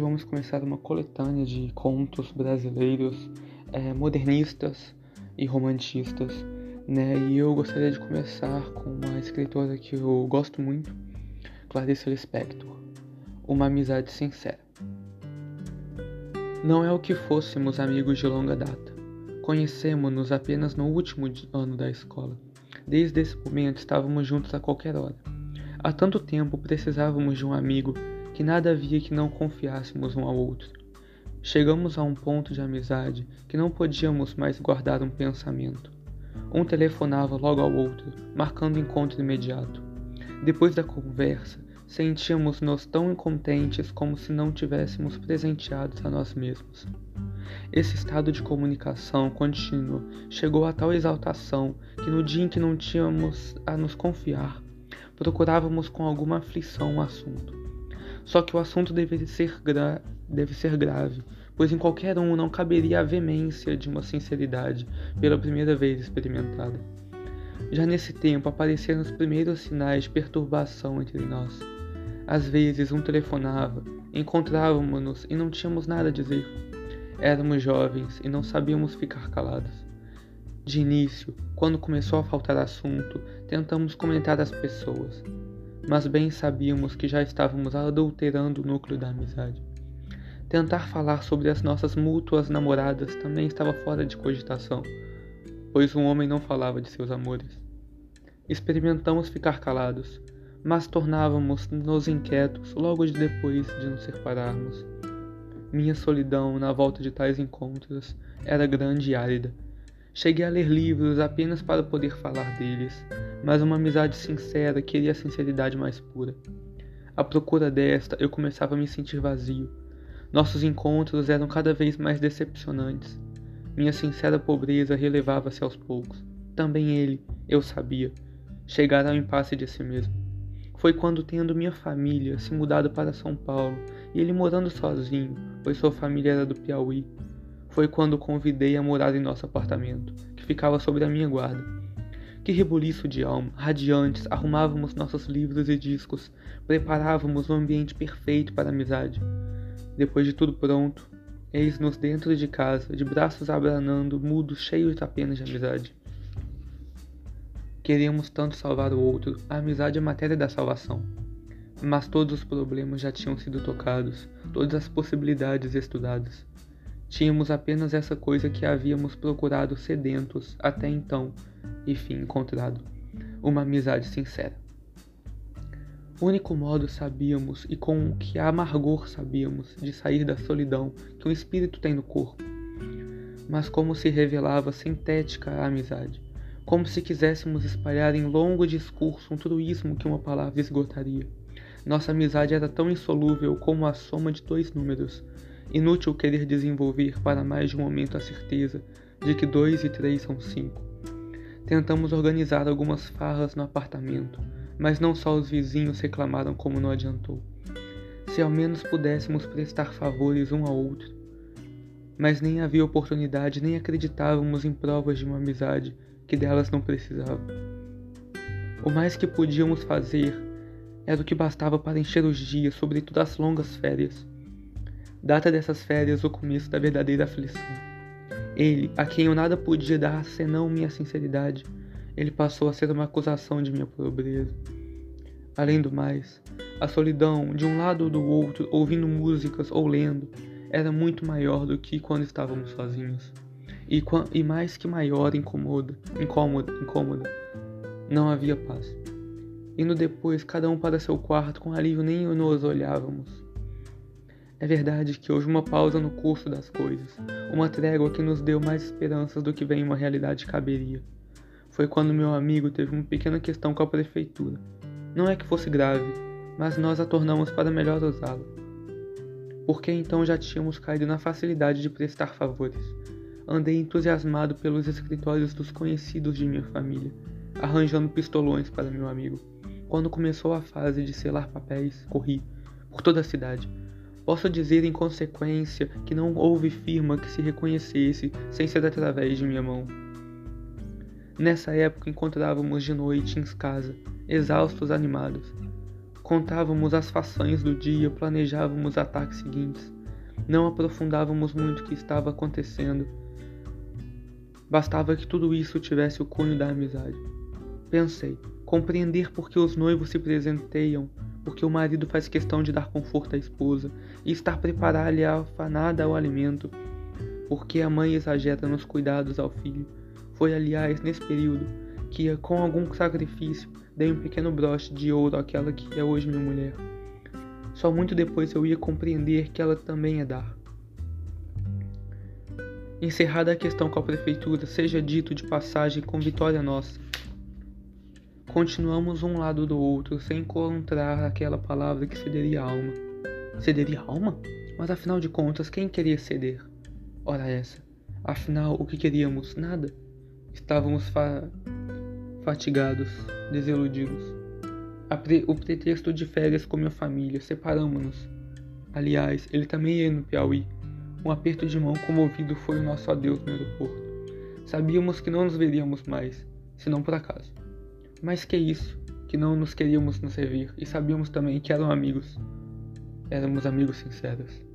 vamos começar uma coletânea de contos brasileiros é, modernistas e romantistas, né? E eu gostaria de começar com uma escritora que eu gosto muito, Clarice Lispector, Uma Amizade Sincera. Não é o que fôssemos amigos de longa data. Conhecemos-nos apenas no último ano da escola. Desde esse momento estávamos juntos a qualquer hora. Há tanto tempo precisávamos de um amigo que nada havia que não confiássemos um ao outro. Chegamos a um ponto de amizade que não podíamos mais guardar um pensamento. Um telefonava logo ao outro, marcando encontro imediato. Depois da conversa, sentíamos-nos tão incontentes como se não tivéssemos presenteados a nós mesmos. Esse estado de comunicação contínua chegou a tal exaltação que no dia em que não tínhamos a nos confiar, procurávamos com alguma aflição o assunto. Só que o assunto deve ser, gra deve ser grave, pois em qualquer um não caberia a veemência de uma sinceridade pela primeira vez experimentada. Já nesse tempo apareceram os primeiros sinais de perturbação entre nós. Às vezes um telefonava, encontrávamos-nos e não tínhamos nada a dizer. Éramos jovens e não sabíamos ficar calados. De início, quando começou a faltar assunto, tentamos comentar as pessoas, mas bem sabíamos que já estávamos adulterando o núcleo da amizade. Tentar falar sobre as nossas mútuas namoradas também estava fora de cogitação, pois um homem não falava de seus amores. Experimentamos ficar calados, mas tornávamos-nos inquietos logo depois de nos separarmos. Minha solidão na volta de tais encontros era grande e árida Cheguei a ler livros apenas para poder falar deles, mas uma amizade sincera queria a sinceridade mais pura. À procura desta, eu começava a me sentir vazio. Nossos encontros eram cada vez mais decepcionantes. Minha sincera pobreza relevava-se aos poucos. Também ele, eu sabia, chegara ao impasse de si mesmo. Foi quando, tendo minha família se mudado para São Paulo e ele morando sozinho, pois sua família era do Piauí, foi quando o convidei a morar em nosso apartamento, que ficava sob a minha guarda. Que rebuliço de alma, radiantes, arrumávamos nossos livros e discos, preparávamos um ambiente perfeito para a amizade. Depois de tudo pronto, eis-nos dentro de casa, de braços abranando, mudos, cheios apenas de amizade. Queríamos tanto salvar o outro, a amizade é matéria da salvação. Mas todos os problemas já tinham sido tocados, todas as possibilidades estudadas. Tínhamos apenas essa coisa que havíamos procurado sedentos até então, e fim encontrado: uma amizade sincera. O único modo sabíamos, e com que amargor sabíamos, de sair da solidão que o espírito tem no corpo. Mas como se revelava sintética a amizade, como se quiséssemos espalhar em longo discurso um truísmo que uma palavra esgotaria. Nossa amizade era tão insolúvel como a soma de dois números, Inútil querer desenvolver para mais de um momento a certeza de que dois e três são cinco. Tentamos organizar algumas farras no apartamento, mas não só os vizinhos reclamaram como não adiantou. Se ao menos pudéssemos prestar favores um ao outro. Mas nem havia oportunidade, nem acreditávamos em provas de uma amizade que delas não precisava. O mais que podíamos fazer era o que bastava para encher os dias, sobretudo as longas férias data dessas férias o começo da verdadeira aflição. Ele, a quem eu nada podia dar senão minha sinceridade, ele passou a ser uma acusação de minha pobreza. Além do mais, a solidão, de um lado ou do outro, ouvindo músicas ou lendo, era muito maior do que quando estávamos sozinhos. E, e mais que maior, incomoda, incômoda, incômoda. Não havia paz. Indo depois, cada um para seu quarto, com alívio nem nos olhávamos. É verdade que houve uma pausa no curso das coisas, uma trégua que nos deu mais esperanças do que bem uma realidade caberia. Foi quando meu amigo teve uma pequena questão com a prefeitura. Não é que fosse grave, mas nós a tornamos para melhor usá-la. Porque então já tínhamos caído na facilidade de prestar favores. Andei entusiasmado pelos escritórios dos conhecidos de minha família, arranjando pistolões para meu amigo. Quando começou a fase de selar papéis, corri por toda a cidade Posso dizer em consequência que não houve firma que se reconhecesse sem ser através de minha mão. Nessa época encontrávamos de noite em casa, exaustos animados. Contávamos as façanhas do dia, planejávamos ataques seguintes. Não aprofundávamos muito o que estava acontecendo. Bastava que tudo isso tivesse o cunho da amizade. Pensei, compreender por que os noivos se presenteiam, porque o marido faz questão de dar conforto à esposa e estar preparada e afanada ao alimento, porque a mãe exagera nos cuidados ao filho. Foi, aliás, nesse período que, com algum sacrifício, dei um pequeno broche de ouro àquela que é hoje minha mulher. Só muito depois eu ia compreender que ela também é dar. Encerrada a questão com a prefeitura, seja dito de passagem com vitória nossa. Continuamos um lado do outro sem encontrar aquela palavra que cederia a alma. Cederia a alma? Mas afinal de contas, quem queria ceder? Ora essa. Afinal, o que queríamos? Nada. Estávamos fa fatigados, desiludidos. Pre o pretexto de férias com minha família, separamos-nos. Aliás, ele também ia no Piauí. Um aperto de mão comovido foi o nosso adeus no aeroporto. Sabíamos que não nos veríamos mais, senão por acaso. Mas que isso, que não nos queríamos nos servir, e sabíamos também que eram amigos. Éramos amigos sinceros.